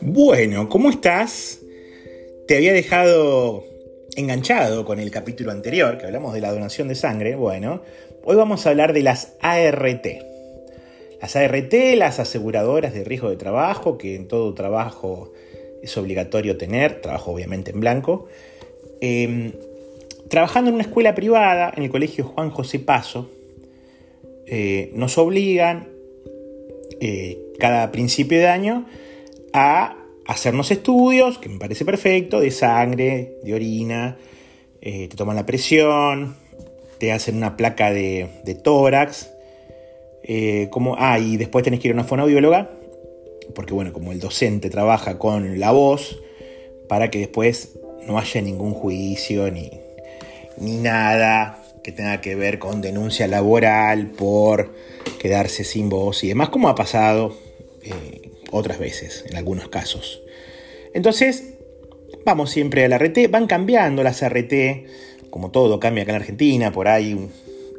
Bueno, ¿cómo estás? Te había dejado enganchado con el capítulo anterior, que hablamos de la donación de sangre. Bueno, hoy vamos a hablar de las ART. Las ART, las aseguradoras de riesgo de trabajo, que en todo trabajo es obligatorio tener, trabajo obviamente en blanco. Em, trabajando en una escuela privada, en el colegio Juan José Paso, eh, nos obligan eh, cada principio de año a hacernos estudios, que me parece perfecto, de sangre, de orina, eh, te toman la presión, te hacen una placa de, tórax, como, ah, y después tenés que ir a una fonoaudióloga, porque bueno, como el docente trabaja con la voz, para que después no haya ningún juicio ni, ni nada que tenga que ver con denuncia laboral por quedarse sin voz y demás, como ha pasado eh, otras veces, en algunos casos. Entonces, vamos siempre a la RT, van cambiando las RT, como todo cambia acá en Argentina, por ahí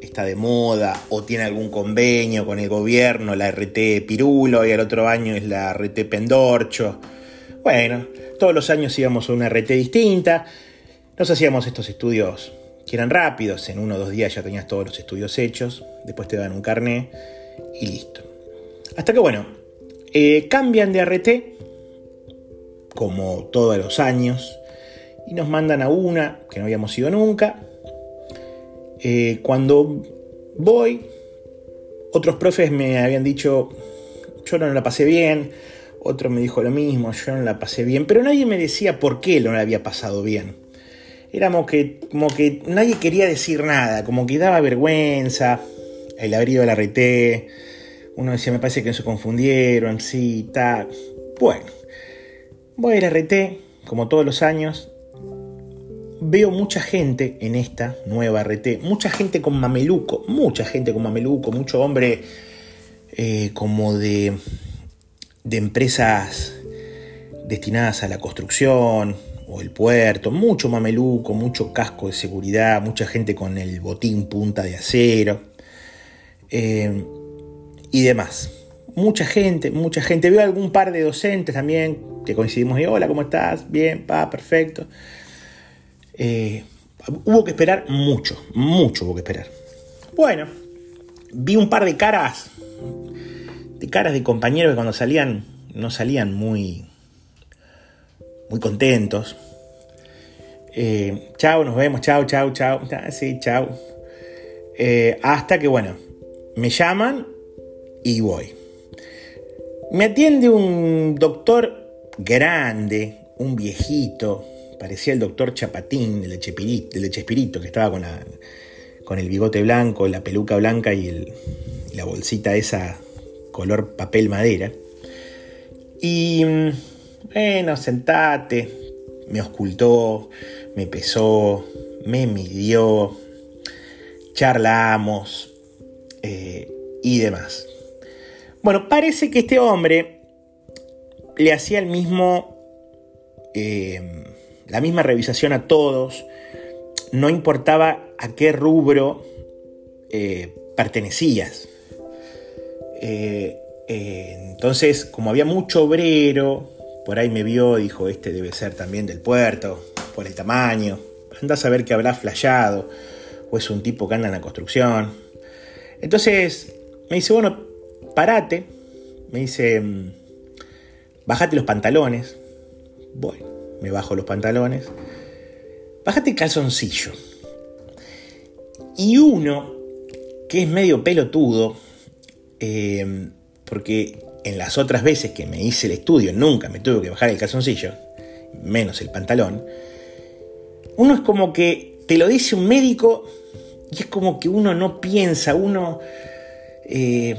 está de moda o tiene algún convenio con el gobierno, la RT Pirulo y al otro año es la RT Pendorcho. Bueno, todos los años íbamos a una RT distinta, nos hacíamos estos estudios que eran rápidos, en uno o dos días ya tenías todos los estudios hechos, después te dan un carné y listo. Hasta que bueno, eh, cambian de RT, como todos los años, y nos mandan a una que no habíamos ido nunca. Eh, cuando voy, otros profes me habían dicho, yo no la pasé bien, otro me dijo lo mismo, yo no la pasé bien, pero nadie me decía por qué no la había pasado bien. Éramos que, como que nadie quería decir nada, como que daba vergüenza, el abrigo de la RT, uno decía, me parece que se confundieron, sí, tal. Bueno, voy a la RT, como todos los años. Veo mucha gente en esta nueva RT, mucha gente con mameluco, mucha gente con mameluco, mucho hombre eh, como de, de empresas destinadas a la construcción el puerto, mucho mameluco, mucho casco de seguridad, mucha gente con el botín punta de acero. Eh, y demás. Mucha gente, mucha gente. Veo algún par de docentes también que coincidimos y hola, ¿cómo estás? Bien, pa, perfecto. Eh, hubo que esperar mucho, mucho hubo que esperar. Bueno, vi un par de caras, de caras de compañeros que cuando salían no salían muy, muy contentos. Eh, chao, nos vemos, chao, chao, chao. Ah, sí, chao. Eh, hasta que, bueno, me llaman y voy. Me atiende un doctor grande, un viejito, parecía el doctor Chapatín, el de Chespirito, que estaba con, la, con el bigote blanco, la peluca blanca y, la bolsita esa color papel madera. Y bueno, sentate, me ocultó, me pesó, me midió, charlamos eh, y demás. Bueno, parece que este hombre le hacía el mismo, eh, la misma revisación a todos, no importaba a qué rubro eh, pertenecías. Entonces, como había mucho obrero, por ahí me vio, dijo, este debe ser también del puerto, por el tamaño. Andás a ver que habrá flayado, o es un tipo que anda en la construcción. Entonces, me dice, bueno, parate, me dice, mm, bájate los pantalones. Bueno, me bajo los pantalones. Bájate el calzoncillo. Y uno, que es medio pelotudo, eh, porque en las otras veces que me hice el estudio nunca me tuve que bajar el calzoncillo, menos el pantalón, uno es como que te lo dice un médico y es como que uno no piensa, uno... Eh,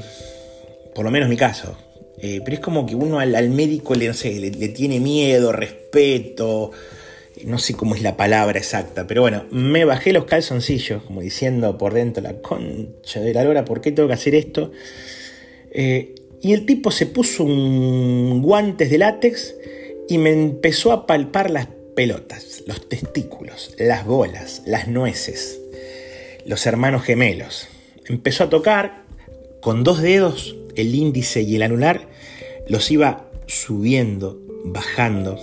por lo menos mi caso. Eh, pero es como que uno al, médico le, le, tiene miedo, respeto, no sé cómo es la palabra exacta, pero bueno, me bajé los calzoncillos, como diciendo por dentro, la concha de la lora, ¿por qué tengo que hacer esto? Eh, y el tipo se puso un guantes de látex y me empezó a palpar las pelotas, los testículos, las bolas, las nueces, los hermanos gemelos. Empezó a tocar con dos dedos, el índice y el anular, los iba subiendo, bajando.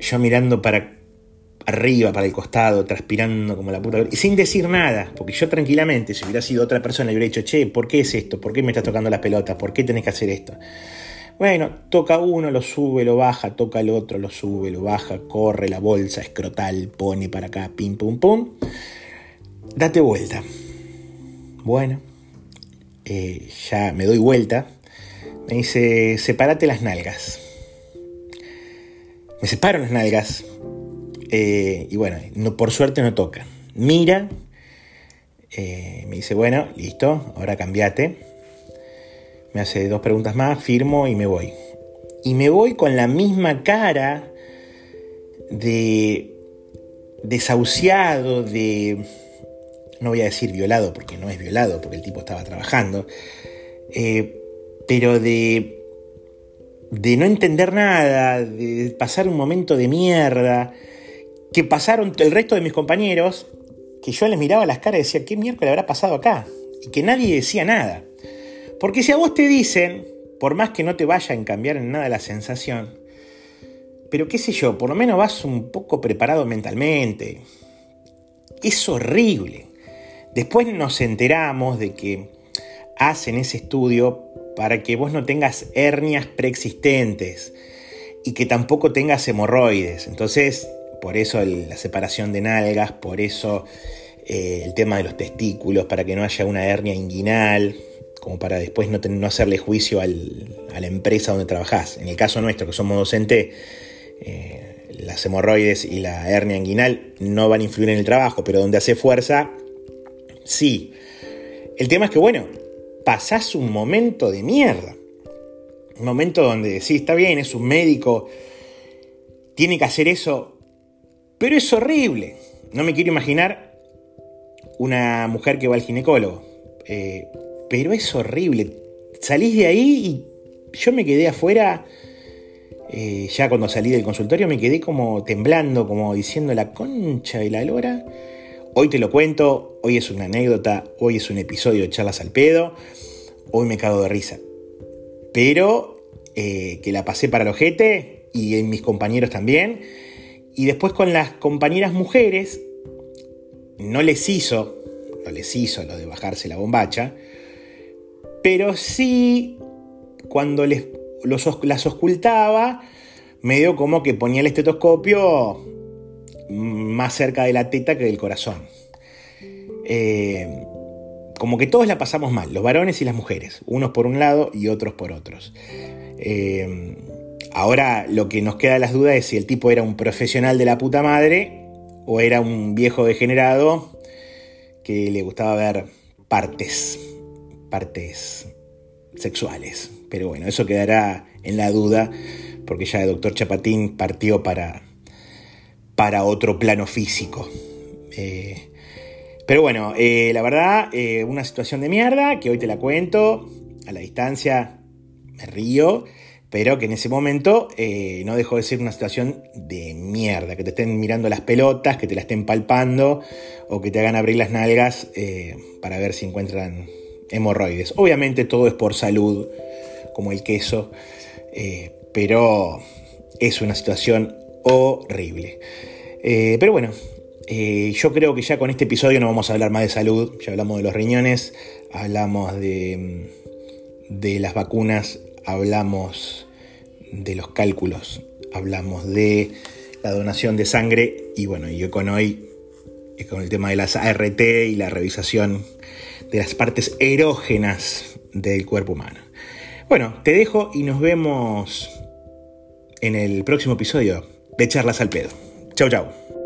Yo mirando para arriba, para el costado, transpirando como la puta. Y sin decir nada, porque yo tranquilamente, si hubiera sido otra persona, le hubiera dicho, che, ¿por qué es esto? ¿Por qué me estás tocando las pelotas? ¿Por qué tenés que hacer esto? Bueno, toca uno, lo sube, lo baja, toca el otro, lo sube, lo baja, corre la bolsa escrotal, pone para acá, pim, pum, pum. Date vuelta. Bueno, eh, ya me doy vuelta. Me dice, sepárate las nalgas. Me separo las nalgas eh, y bueno, no, por suerte no toca. Mira, eh, me dice, bueno, listo, ahora cambiate. Me hace dos preguntas más, firmo y me voy. Y me voy con la misma cara de desahuciado, de... No voy a decir violado porque no es violado, porque el tipo estaba trabajando. Eh, pero de de no entender nada, de pasar un momento de mierda, que pasaron el resto de mis compañeros, que yo les miraba las caras y decía, ¿qué miércoles habrá pasado acá? Y que nadie decía nada. Porque si a vos te dicen, por más que no te vaya a cambiar en nada la sensación, pero qué sé yo, por lo menos vas un poco preparado mentalmente. Es horrible. Después nos enteramos de que hacen ese estudio para que vos no tengas hernias preexistentes y que tampoco tengas hemorroides. Entonces por eso la separación de nalgas, por eso eh, el tema de los testículos, para que no haya una hernia inguinal, como para después no, hacerle juicio a la empresa donde trabajás. En el caso nuestro, que somos docente, eh, las hemorroides y la hernia inguinal no van a influir en el trabajo, pero donde hace fuerza, sí. El tema es que, bueno, pasás un momento de mierda. Un momento donde sí, está bien, es un médico, tiene que hacer eso pero es horrible. No me quiero imaginar una mujer que va al ginecólogo. Eh, pero es horrible. Salís de ahí y yo me quedé afuera. Eh, ya cuando salí del consultorio me quedé como temblando, como diciendo la concha de la lora. Hoy te lo cuento, hoy es una anécdota, hoy es un episodio de charlas al pedo, hoy me cago de risa. Pero eh, que la pasé para el ojete y en mis compañeros también y después con las compañeras mujeres, no les hizo, no les hizo lo de bajarse la bombacha, pero sí, cuando les, las ocultaba, medio como que ponía el estetoscopio más cerca de la teta que del corazón. Eh, como que todos la pasamos mal, los varones y las mujeres, unos por un lado y otros por otros. Eh, Ahora lo que nos queda las dudas es si el tipo era un profesional de la puta madre o era un viejo degenerado que le gustaba ver partes, partes sexuales. Pero bueno, eso quedará en la duda porque ya el doctor Chapatín partió para, para otro plano físico. Eh, pero bueno, eh, la verdad, eh, una situación de mierda que hoy te la cuento a la distancia, me río pero que en ese momento eh, no dejó de ser una situación de mierda, que te estén mirando las pelotas, que te la estén palpando o que te hagan abrir las nalgas eh, para ver si encuentran hemorroides. Obviamente todo es por salud, como el queso, eh, pero es una situación horrible. pero bueno, yo creo que ya con este episodio no vamos a hablar más de salud, ya hablamos de los riñones, hablamos de, de las vacunas hablamos de los cálculos, hablamos de la donación de sangre y bueno, yo con hoy, con el tema de las ART y la revisación de las partes erógenas del cuerpo humano. Bueno, te dejo y nos vemos en el próximo episodio de Charlas al Pedo. Chau, chau.